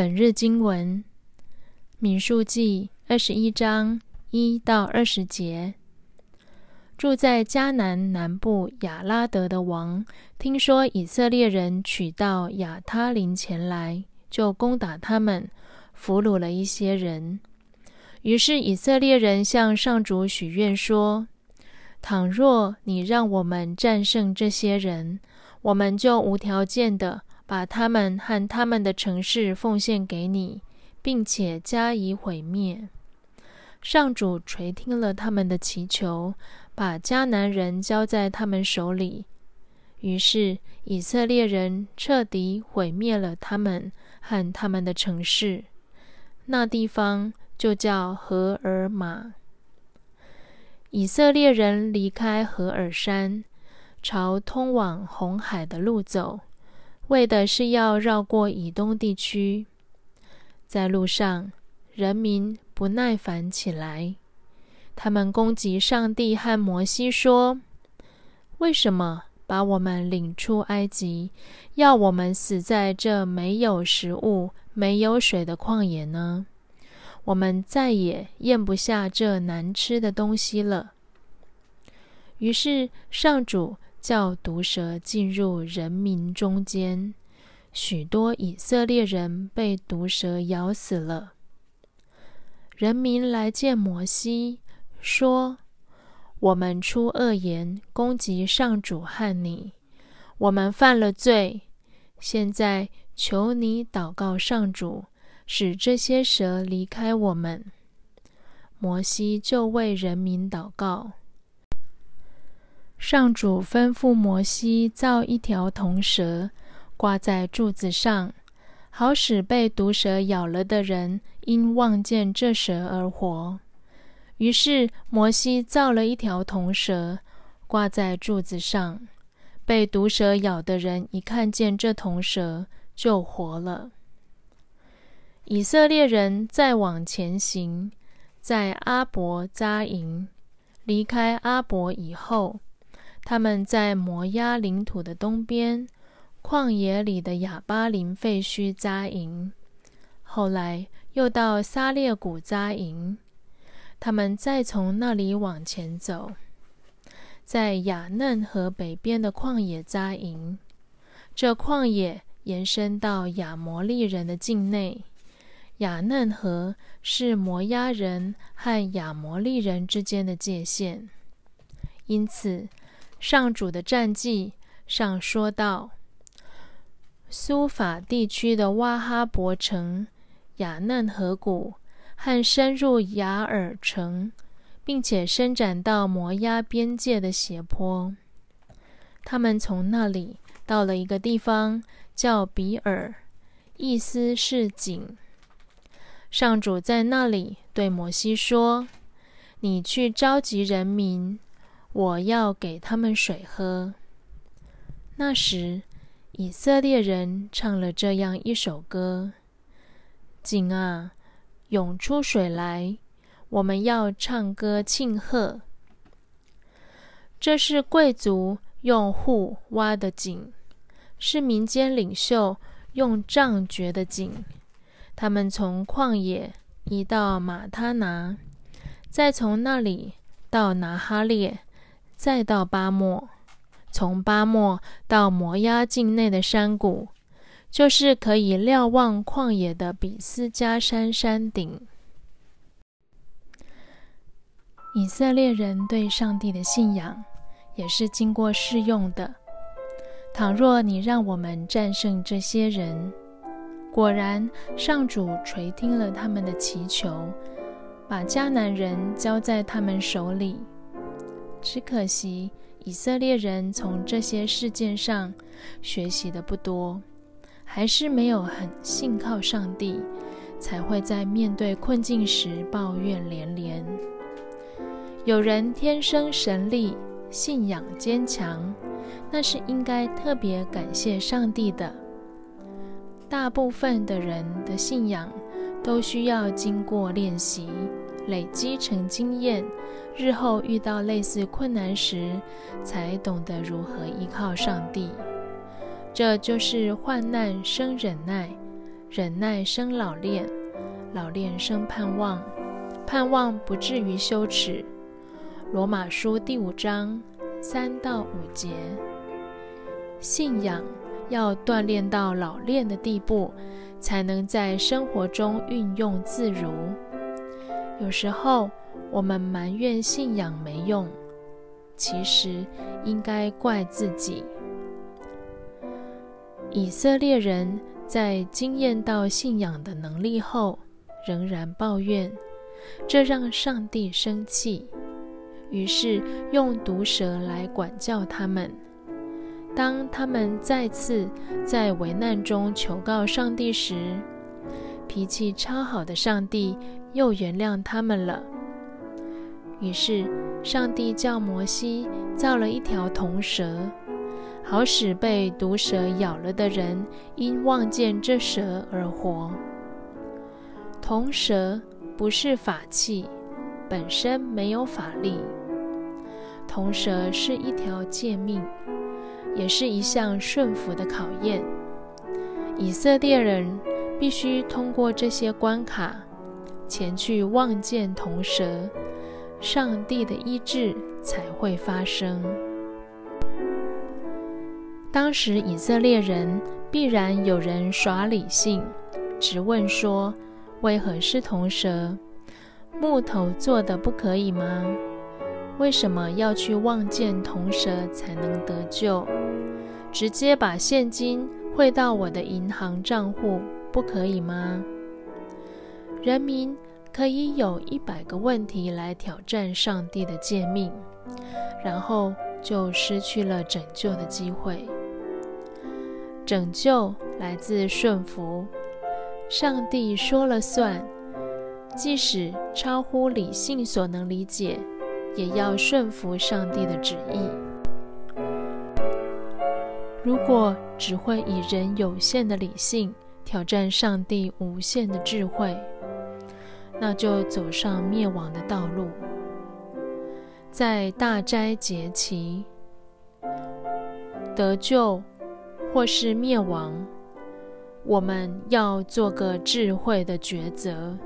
本日经文：民数记二十一章一到二十节。住在迦南南部亚拉德的王，听说以色列人取到亚他林前来，就攻打他们，俘虏了一些人。于是以色列人向上主许愿说：“倘若你让我们战胜这些人，我们就无条件的。”把他们和他们的城市奉献给你，并且加以毁灭。上主垂听了他们的祈求，把迦南人交在他们手里。于是以色列人彻底毁灭了他们和他们的城市。那地方就叫何尔玛。以色列人离开何尔山，朝通往红海的路走。为的是要绕过以东地区，在路上，人民不耐烦起来，他们攻击上帝和摩西，说：“为什么把我们领出埃及，要我们死在这没有食物、没有水的旷野呢？我们再也咽不下这难吃的东西了。”于是上主。叫毒蛇进入人民中间，许多以色列人被毒蛇咬死了。人民来见摩西，说：“我们出恶言攻击上主和你，我们犯了罪。现在求你祷告上主，使这些蛇离开我们。”摩西就为人民祷告。上主吩咐摩西造一条铜蛇，挂在柱子上，好使被毒蛇咬了的人因望见这蛇而活。于是摩西造了一条铜蛇，挂在柱子上，被毒蛇咬的人一看见这铜蛇就活了。以色列人再往前行，在阿伯扎营，离开阿伯以后。他们在摩押领土的东边旷野里的亚巴林废墟扎营，后来又到撒列谷扎营。他们再从那里往前走，在雅嫩河北边的旷野扎营。这旷野延伸到亚摩利人的境内。雅嫩河是摩押人和亚摩利人之间的界限，因此。上主的战绩上说道：“苏法地区的瓦哈伯城、雅嫩河谷和深入雅尔城，并且伸展到摩押边界的斜坡。他们从那里到了一个地方，叫比尔，意思是井。上主在那里对摩西说：‘你去召集人民。’”我要给他们水喝。那时，以色列人唱了这样一首歌：“井啊，涌出水来！我们要唱歌庆贺。”这是贵族用户挖的井，是民间领袖用杖掘的井。他们从旷野移到马他拿，再从那里到拿哈列。再到巴莫，从巴莫到摩押境内的山谷，就是可以瞭望旷野的比斯加山山顶。以色列人对上帝的信仰也是经过试用的。倘若你让我们战胜这些人，果然上主垂听了他们的祈求，把迦南人交在他们手里。只可惜，以色列人从这些事件上学习的不多，还是没有很信靠上帝，才会在面对困境时抱怨连连。有人天生神力，信仰坚强，那是应该特别感谢上帝的。大部分的人的信仰都需要经过练习。累积成经验，日后遇到类似困难时，才懂得如何依靠上帝。这就是患难生忍耐，忍耐生老练，老练生盼望，盼望不至于羞耻。罗马书第五章三到五节。信仰要锻炼到老练的地步，才能在生活中运用自如。有时候我们埋怨信仰没用，其实应该怪自己。以色列人在经验到信仰的能力后，仍然抱怨，这让上帝生气，于是用毒蛇来管教他们。当他们再次在危难中求告上帝时，脾气超好的上帝又原谅他们了。于是，上帝叫摩西造了一条铜蛇，好使被毒蛇咬了的人因望见这蛇而活。铜蛇不是法器，本身没有法力。铜蛇是一条诫命。也是一项顺服的考验。以色列人必须通过这些关卡，前去望见铜蛇，上帝的医治才会发生。当时以色列人必然有人耍理性，直问说：“为何是铜蛇？木头做的不可以吗？”为什么要去望见铜蛇才能得救？直接把现金汇到我的银行账户不可以吗？人民可以有一百个问题来挑战上帝的诫命，然后就失去了拯救的机会。拯救来自顺服，上帝说了算，即使超乎理性所能理解。也要顺服上帝的旨意。如果只会以人有限的理性挑战上帝无限的智慧，那就走上灭亡的道路。在大斋节期得救或是灭亡，我们要做个智慧的抉择。